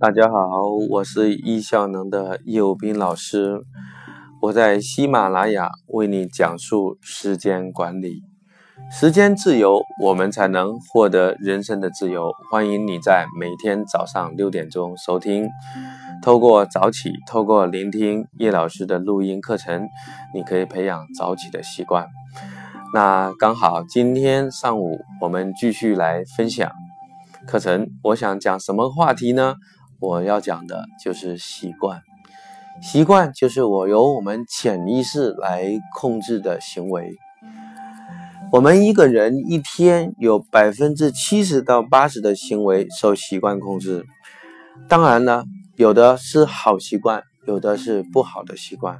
大家好，我是易效能的右斌老师，我在喜马拉雅为你讲述时间管理。时间自由，我们才能获得人生的自由。欢迎你在每天早上六点钟收听，透过早起，透过聆听叶老师的录音课程，你可以培养早起的习惯。那刚好今天上午我们继续来分享课程，我想讲什么话题呢？我要讲的就是习惯，习惯就是我由我们潜意识来控制的行为。我们一个人一天有百分之七十到八十的行为受习惯控制，当然呢，有的是好习惯，有的是不好的习惯。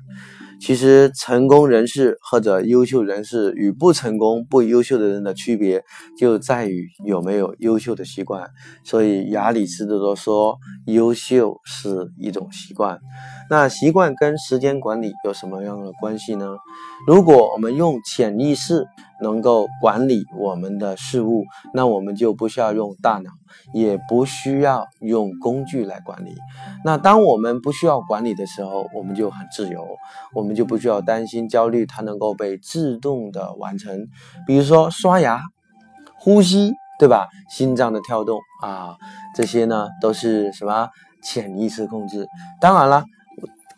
其实，成功人士或者优秀人士与不成功、不优秀的人的区别，就在于有没有优秀的习惯。所以，亚里士多德说，优秀是一种习惯。那习惯跟时间管理有什么样的关系呢？如果我们用潜意识能够管理我们的事物，那我们就不需要用大脑，也不需要用工具来管理。那当我们不需要管理的时候，我们就很自由，我们就不需要担心焦虑，它能够被自动的完成。比如说刷牙、呼吸，对吧？心脏的跳动啊，这些呢都是什么潜意识控制？当然了。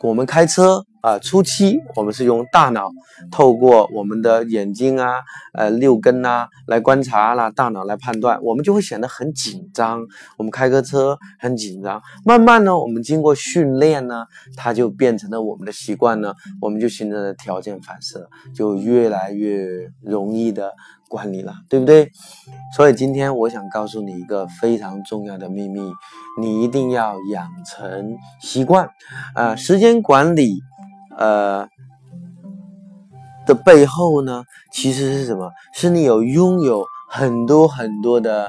我们开车啊，初期我们是用大脑，透过我们的眼睛啊、呃六根啊来观察啦，大脑来判断，我们就会显得很紧张。我们开个车很紧张，慢慢呢，我们经过训练呢，它就变成了我们的习惯呢，我们就形成了条件反射，就越来越容易的。管理了，对不对？所以今天我想告诉你一个非常重要的秘密，你一定要养成习惯。啊，时间管理，呃的背后呢，其实是什么？是你有拥有很多很多的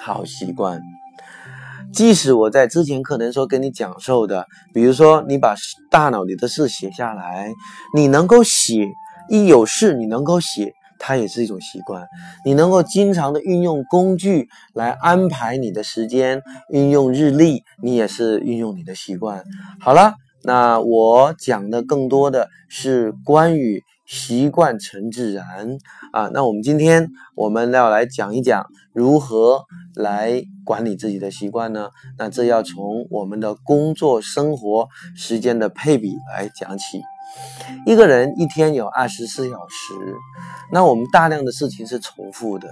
好习惯。即使我在之前可能说跟你讲授的，比如说你把大脑里的事写下来，你能够写，一有事你能够写。它也是一种习惯，你能够经常的运用工具来安排你的时间，运用日历，你也是运用你的习惯。好了，那我讲的更多的是关于习惯成自然啊。那我们今天我们要来讲一讲如何来管理自己的习惯呢？那这要从我们的工作生活时间的配比来讲起。一个人一天有二十四小时，那我们大量的事情是重复的，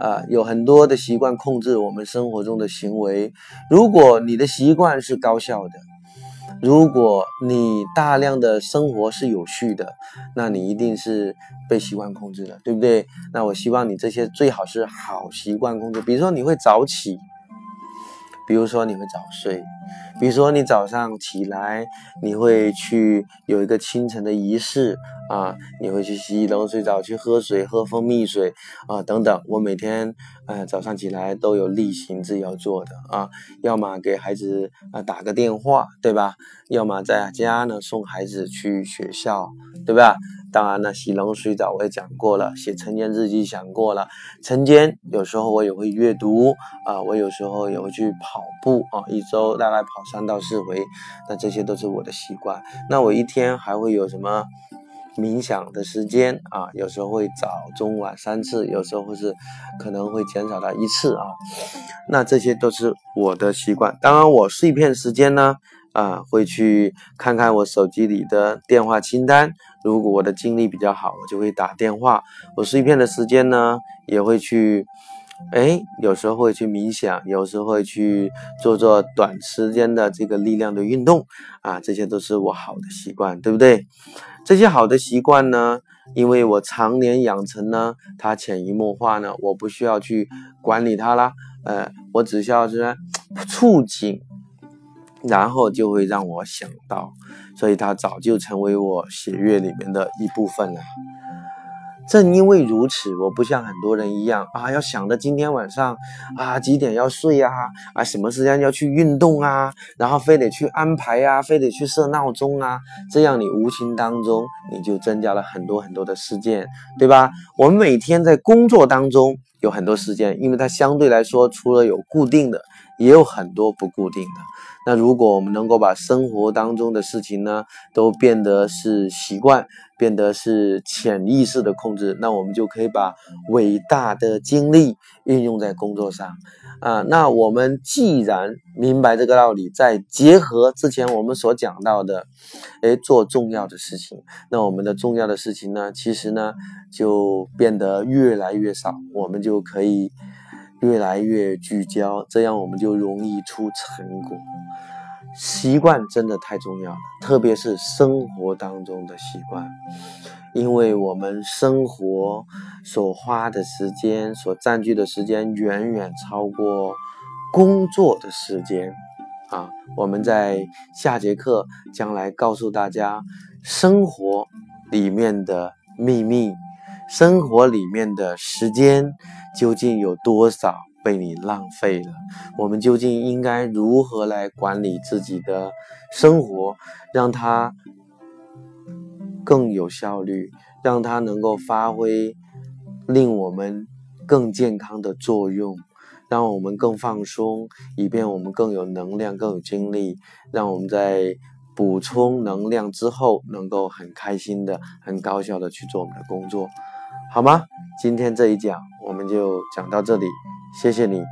啊，有很多的习惯控制我们生活中的行为。如果你的习惯是高效的，如果你大量的生活是有序的，那你一定是被习惯控制的，对不对？那我希望你这些最好是好习惯控制，比如说你会早起。比如说你会早睡，比如说你早上起来，你会去有一个清晨的仪式啊，你会去洗冷水澡，去喝水，喝蜂蜜水啊等等。我每天呃早上起来都有例行自己要做的啊，要么给孩子啊打个电话，对吧？要么在家呢送孩子去学校，对吧？当然了，洗冷水澡我也讲过了，写晨间日记讲过了。晨间有时候我也会阅读啊，我有时候也会去跑步啊，一周大概跑三到四回，那这些都是我的习惯。那我一天还会有什么冥想的时间啊？有时候会早中晚三次，有时候会是可能会减少到一次啊。那这些都是我的习惯。当然，我碎片时间呢。啊，会去看看我手机里的电话清单。如果我的精力比较好，我就会打电话。我碎片的时间呢，也会去，哎，有时候会去冥想，有时候会去做做短时间的这个力量的运动。啊，这些都是我好的习惯，对不对？这些好的习惯呢，因为我常年养成呢，它潜移默化呢，我不需要去管理它啦。呃，我只需要是 促进。然后就会让我想到，所以它早就成为我血液里面的一部分了。正因为如此，我不像很多人一样啊，要想着今天晚上啊几点要睡啊，啊什么时间要去运动啊，然后非得去安排啊，非得去设闹钟啊，这样你无形当中你就增加了很多很多的事件，对吧？我们每天在工作当中有很多事件，因为它相对来说除了有固定的。也有很多不固定的。那如果我们能够把生活当中的事情呢，都变得是习惯，变得是潜意识的控制，那我们就可以把伟大的精力运用在工作上。啊，那我们既然明白这个道理，再结合之前我们所讲到的，哎，做重要的事情，那我们的重要的事情呢，其实呢就变得越来越少，我们就可以越来越聚焦，这样我们就容易出成果。习惯真的太重要了，特别是生活当中的习惯，因为我们生活所花的时间、所占据的时间远远超过工作的时间啊！我们在下节课将来告诉大家，生活里面的秘密，生活里面的时间究竟有多少？被你浪费了，我们究竟应该如何来管理自己的生活，让它更有效率，让它能够发挥令我们更健康的作用，让我们更放松，以便我们更有能量、更有精力，让我们在补充能量之后，能够很开心的、很高效的去做我们的工作，好吗？今天这一讲我们就讲到这里。谢谢你。